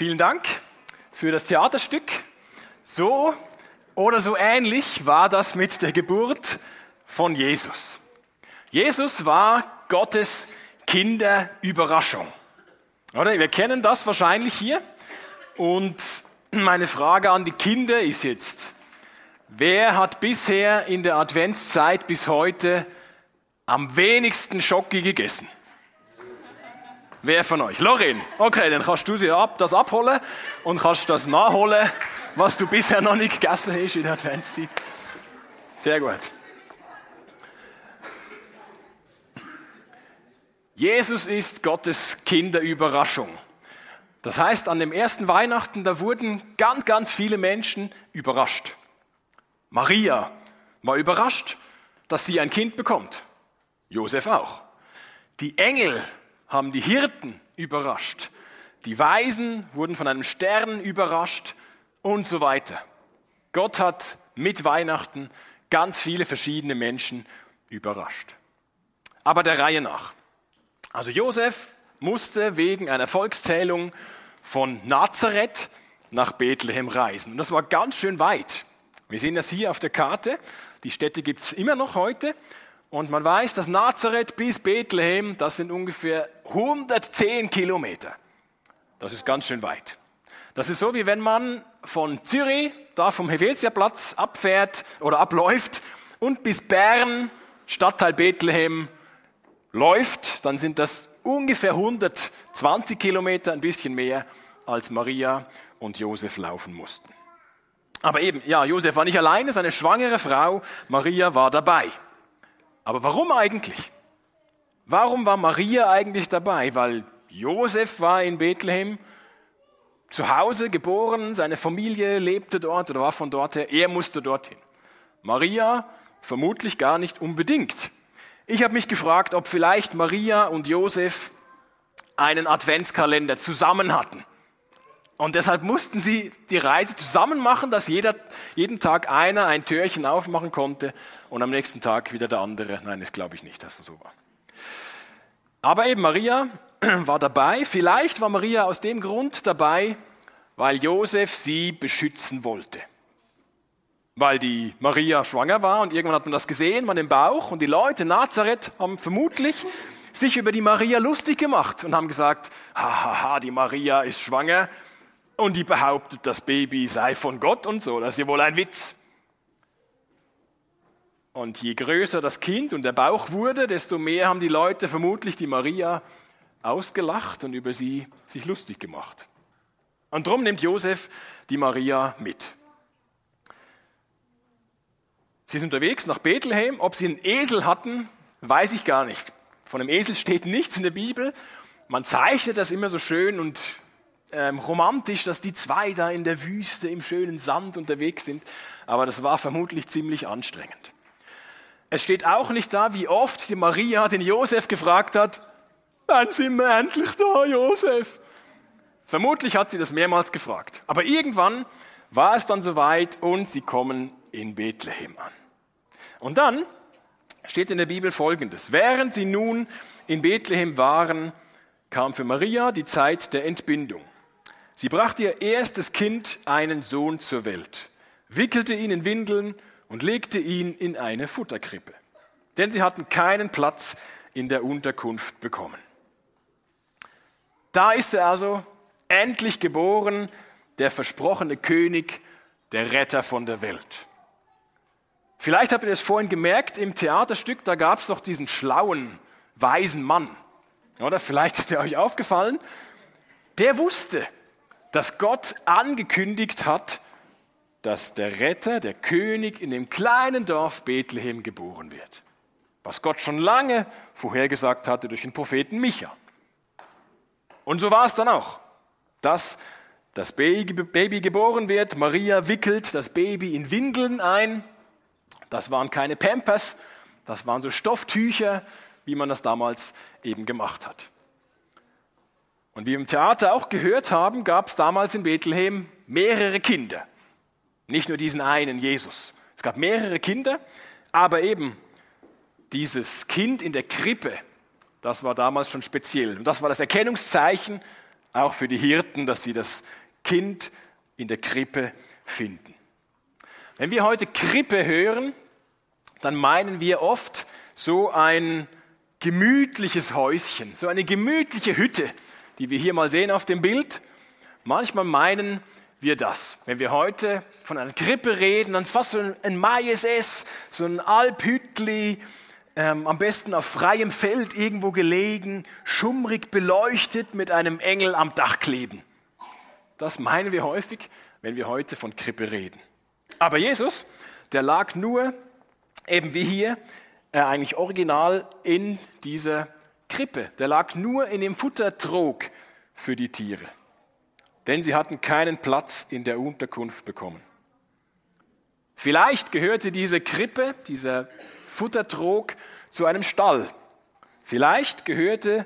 Vielen Dank für das Theaterstück. So oder so ähnlich war das mit der Geburt von Jesus. Jesus war Gottes Kinderüberraschung. Oder? Wir kennen das wahrscheinlich hier. Und meine Frage an die Kinder ist jetzt, wer hat bisher in der Adventszeit bis heute am wenigsten Schocki gegessen? Wer von euch? Lorin. Okay, dann kannst du sie ab, das abholen und kannst das nachholen, was du bisher noch nicht gegessen hast in der Adventszeit. Sehr gut. Jesus ist Gottes Kinderüberraschung. Das heißt, an dem ersten Weihnachten, da wurden ganz, ganz viele Menschen überrascht. Maria war überrascht, dass sie ein Kind bekommt. Josef auch. Die Engel haben die Hirten überrascht. Die Weisen wurden von einem Stern überrascht und so weiter. Gott hat mit Weihnachten ganz viele verschiedene Menschen überrascht. Aber der Reihe nach. Also Josef musste wegen einer Volkszählung von Nazareth nach Bethlehem reisen. Und das war ganz schön weit. Wir sehen das hier auf der Karte. Die Städte gibt es immer noch heute. Und man weiß, dass Nazareth bis Bethlehem, das sind ungefähr 110 Kilometer. Das ist ganz schön weit. Das ist so, wie wenn man von Zürich, da vom Helvetiaplatz abfährt oder abläuft und bis Bern, Stadtteil Bethlehem, läuft, dann sind das ungefähr 120 Kilometer, ein bisschen mehr, als Maria und Josef laufen mussten. Aber eben, ja, Josef war nicht alleine, seine schwangere Frau Maria war dabei. Aber warum eigentlich? Warum war Maria eigentlich dabei? Weil Josef war in Bethlehem zu Hause geboren, seine Familie lebte dort oder war von dort her, er musste dorthin. Maria vermutlich gar nicht unbedingt. Ich habe mich gefragt, ob vielleicht Maria und Josef einen Adventskalender zusammen hatten. Und deshalb mussten sie die Reise zusammen machen, dass jeder, jeden Tag einer ein Türchen aufmachen konnte und am nächsten Tag wieder der andere. Nein, das glaube ich nicht, dass das so war. Aber eben Maria war dabei. Vielleicht war Maria aus dem Grund dabei, weil Josef sie beschützen wollte. Weil die Maria schwanger war und irgendwann hat man das gesehen, man im Bauch und die Leute in Nazareth haben vermutlich sich über die Maria lustig gemacht und haben gesagt, hahaha, die Maria ist schwanger und die behauptet, das Baby sei von Gott und so. Das ist ja wohl ein Witz. Und je größer das Kind und der Bauch wurde, desto mehr haben die Leute vermutlich die Maria ausgelacht und über sie sich lustig gemacht. Und darum nimmt Josef die Maria mit. Sie sind unterwegs nach Bethlehem. Ob sie einen Esel hatten, weiß ich gar nicht. Von einem Esel steht nichts in der Bibel. Man zeichnet das immer so schön und ähm, romantisch, dass die zwei da in der Wüste im schönen Sand unterwegs sind, aber das war vermutlich ziemlich anstrengend. Es steht auch nicht da, wie oft die Maria den Josef gefragt hat, wann sind wir endlich da, Josef? Vermutlich hat sie das mehrmals gefragt. Aber irgendwann war es dann soweit und sie kommen in Bethlehem an. Und dann steht in der Bibel Folgendes. Während sie nun in Bethlehem waren, kam für Maria die Zeit der Entbindung. Sie brachte ihr erstes Kind, einen Sohn, zur Welt, wickelte ihn in Windeln und legte ihn in eine Futterkrippe. Denn sie hatten keinen Platz in der Unterkunft bekommen. Da ist er also endlich geboren, der versprochene König, der Retter von der Welt. Vielleicht habt ihr das vorhin gemerkt, im Theaterstück, da gab es doch diesen schlauen, weisen Mann. Oder vielleicht ist der euch aufgefallen. Der wusste, dass Gott angekündigt hat, dass der Retter, der König in dem kleinen Dorf Bethlehem geboren wird. Was Gott schon lange vorhergesagt hatte durch den Propheten Micha. Und so war es dann auch, dass das Baby geboren wird. Maria wickelt das Baby in Windeln ein. Das waren keine Pampers, das waren so Stofftücher, wie man das damals eben gemacht hat. Und wie wir im Theater auch gehört haben, gab es damals in Bethlehem mehrere Kinder. Nicht nur diesen einen, Jesus. Es gab mehrere Kinder, aber eben dieses Kind in der Krippe, das war damals schon speziell. Und das war das Erkennungszeichen, auch für die Hirten, dass sie das Kind in der Krippe finden. Wenn wir heute Krippe hören, dann meinen wir oft so ein gemütliches Häuschen, so eine gemütliche Hütte, die wir hier mal sehen auf dem Bild. Manchmal meinen wir das. Wenn wir heute von einer Krippe reden, dann ist fast so ein Maises, so ein Alphütli, ähm, am besten auf freiem Feld irgendwo gelegen, schummrig beleuchtet mit einem Engel am Dach kleben. Das meinen wir häufig, wenn wir heute von Krippe reden. Aber Jesus, der lag nur, eben wie hier, äh, eigentlich original in dieser Krippe. Der lag nur in dem Futtertrog für die Tiere. Denn sie hatten keinen Platz in der Unterkunft bekommen. Vielleicht gehörte diese Krippe, dieser Futtertrog zu einem Stall. Vielleicht gehörte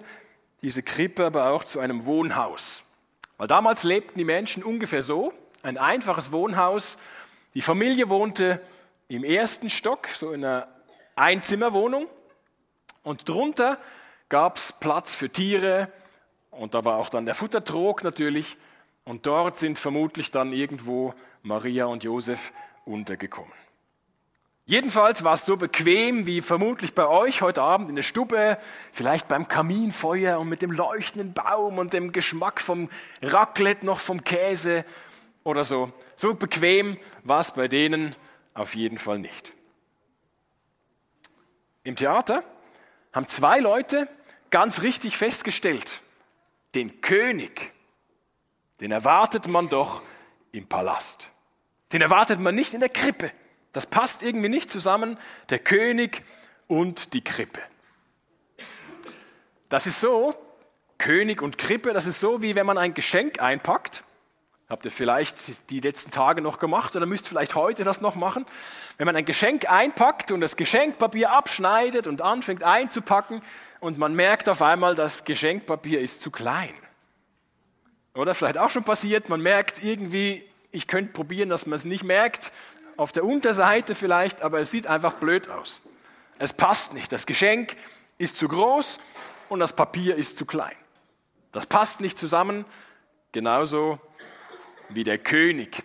diese Krippe aber auch zu einem Wohnhaus. Weil damals lebten die Menschen ungefähr so, ein einfaches Wohnhaus. Die Familie wohnte im ersten Stock, so in einer Einzimmerwohnung. Und drunter gab es Platz für Tiere und da war auch dann der Futtertrog natürlich. Und dort sind vermutlich dann irgendwo Maria und Josef untergekommen. Jedenfalls war es so bequem wie vermutlich bei euch heute Abend in der Stube, vielleicht beim Kaminfeuer und mit dem leuchtenden Baum und dem Geschmack vom Raclette noch vom Käse oder so. So bequem war es bei denen auf jeden Fall nicht. Im Theater haben zwei Leute ganz richtig festgestellt, den König, den erwartet man doch im Palast. Den erwartet man nicht in der Krippe. Das passt irgendwie nicht zusammen, der König und die Krippe. Das ist so, König und Krippe, das ist so, wie wenn man ein Geschenk einpackt. Habt ihr vielleicht die letzten Tage noch gemacht oder müsst vielleicht heute das noch machen? Wenn man ein Geschenk einpackt und das Geschenkpapier abschneidet und anfängt einzupacken und man merkt auf einmal, das Geschenkpapier ist zu klein. Oder vielleicht auch schon passiert, man merkt irgendwie, ich könnte probieren, dass man es nicht merkt, auf der Unterseite vielleicht, aber es sieht einfach blöd aus. Es passt nicht. Das Geschenk ist zu groß und das Papier ist zu klein. Das passt nicht zusammen, genauso wie der König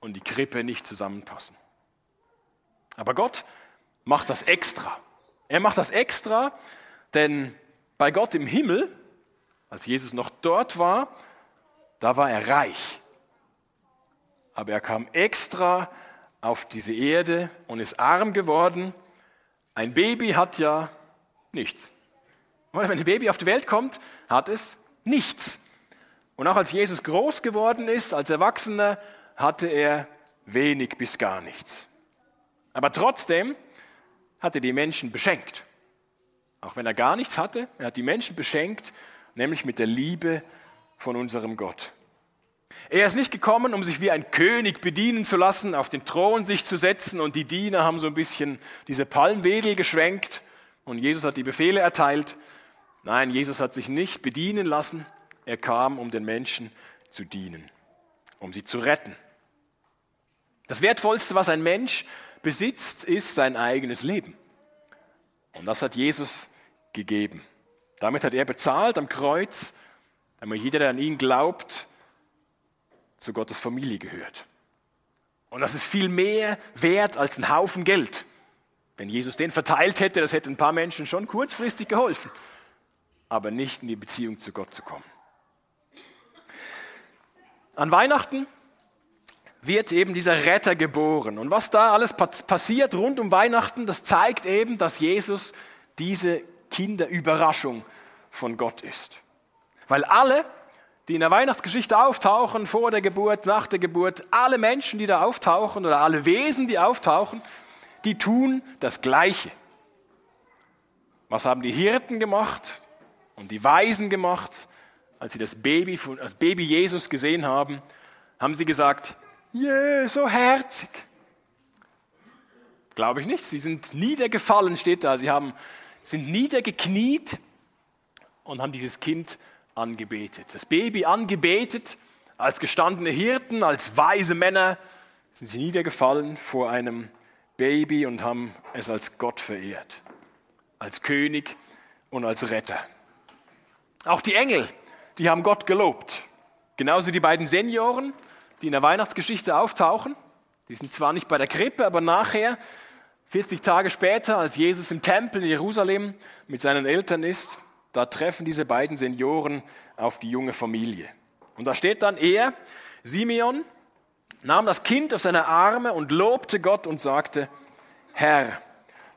und die Krippe nicht zusammenpassen. Aber Gott macht das extra. Er macht das extra, denn bei Gott im Himmel, als Jesus noch dort war, da war er reich. Aber er kam extra auf diese Erde und ist arm geworden. Ein Baby hat ja nichts. Wenn ein Baby auf die Welt kommt, hat es nichts. Und auch als Jesus groß geworden ist, als Erwachsener, hatte er wenig bis gar nichts. Aber trotzdem hat er die Menschen beschenkt. Auch wenn er gar nichts hatte, er hat die Menschen beschenkt, nämlich mit der Liebe von unserem Gott. Er ist nicht gekommen, um sich wie ein König bedienen zu lassen, auf den Thron sich zu setzen und die Diener haben so ein bisschen diese Palmwedel geschwenkt und Jesus hat die Befehle erteilt. Nein, Jesus hat sich nicht bedienen lassen. Er kam, um den Menschen zu dienen, um sie zu retten. Das Wertvollste, was ein Mensch besitzt, ist sein eigenes Leben. Und das hat Jesus gegeben. Damit hat er bezahlt am Kreuz, damit jeder, der an ihn glaubt, zu Gottes Familie gehört. Und das ist viel mehr wert als ein Haufen Geld. Wenn Jesus den verteilt hätte, das hätte ein paar Menschen schon kurzfristig geholfen, aber nicht in die Beziehung zu Gott zu kommen. An Weihnachten wird eben dieser Retter geboren. Und was da alles passiert rund um Weihnachten, das zeigt eben, dass Jesus diese Kinderüberraschung von Gott ist. Weil alle, die in der Weihnachtsgeschichte auftauchen, vor der Geburt, nach der Geburt, alle Menschen, die da auftauchen oder alle Wesen, die auftauchen, die tun das Gleiche. Was haben die Hirten gemacht und die Weisen gemacht, als sie das Baby, das Baby Jesus gesehen haben? Haben sie gesagt, yeah, so herzig. Glaube ich nicht. Sie sind niedergefallen, steht da. Sie haben, sind niedergekniet und haben dieses Kind angebetet. Das Baby angebetet, als gestandene Hirten, als weise Männer sind sie niedergefallen vor einem Baby und haben es als Gott verehrt, als König und als Retter. Auch die Engel die haben Gott gelobt. Genauso die beiden Senioren, die in der Weihnachtsgeschichte auftauchen. Die sind zwar nicht bei der Krippe, aber nachher, 40 Tage später, als Jesus im Tempel in Jerusalem mit seinen Eltern ist, da treffen diese beiden Senioren auf die junge Familie. Und da steht dann er, Simeon, nahm das Kind auf seine Arme und lobte Gott und sagte, Herr,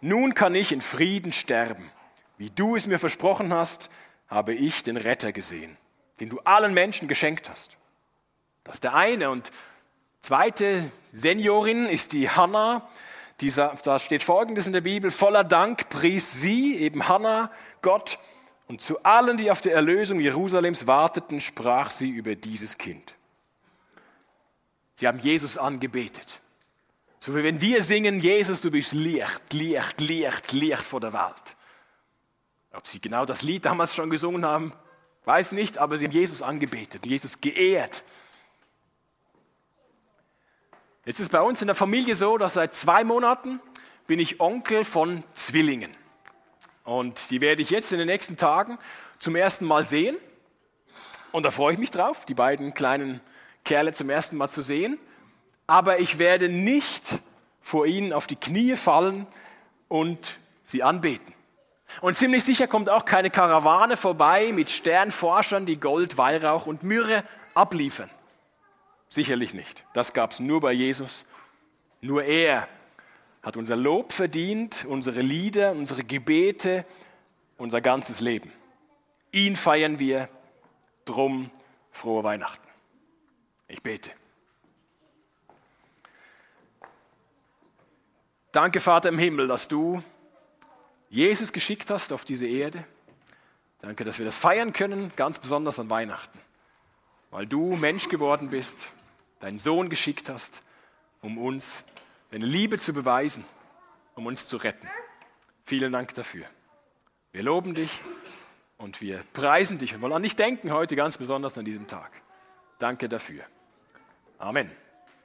nun kann ich in Frieden sterben. Wie du es mir versprochen hast, habe ich den Retter gesehen, den du allen Menschen geschenkt hast. Das ist der eine. Und zweite Seniorin ist die Hannah. Dieser, da steht folgendes in der Bibel, voller Dank pries sie, eben Hannah, Gott, und zu allen, die auf die Erlösung Jerusalems warteten, sprach sie über dieses Kind. Sie haben Jesus angebetet. So wie wenn wir singen, Jesus, du bist Licht, Licht, Licht, Licht vor der Welt. Ob sie genau das Lied damals schon gesungen haben, weiß nicht, aber sie haben Jesus angebetet, Jesus geehrt. Jetzt ist bei uns in der Familie so, dass seit zwei Monaten bin ich Onkel von Zwillingen. Und die werde ich jetzt in den nächsten Tagen zum ersten Mal sehen. Und da freue ich mich drauf, die beiden kleinen Kerle zum ersten Mal zu sehen. Aber ich werde nicht vor ihnen auf die Knie fallen und sie anbeten. Und ziemlich sicher kommt auch keine Karawane vorbei mit Sternforschern, die Gold, Weihrauch und Myrrhe abliefern. Sicherlich nicht. Das gab es nur bei Jesus. Nur er hat unser Lob verdient, unsere Lieder, unsere Gebete, unser ganzes Leben. Ihn feiern wir. Drum frohe Weihnachten. Ich bete. Danke, Vater im Himmel, dass du Jesus geschickt hast auf diese Erde. Danke, dass wir das feiern können, ganz besonders an Weihnachten, weil du Mensch geworden bist, deinen Sohn geschickt hast, um uns deine Liebe zu beweisen, um uns zu retten. Vielen Dank dafür. Wir loben dich und wir preisen dich und wollen an dich denken heute ganz besonders an diesem Tag. Danke dafür. Amen.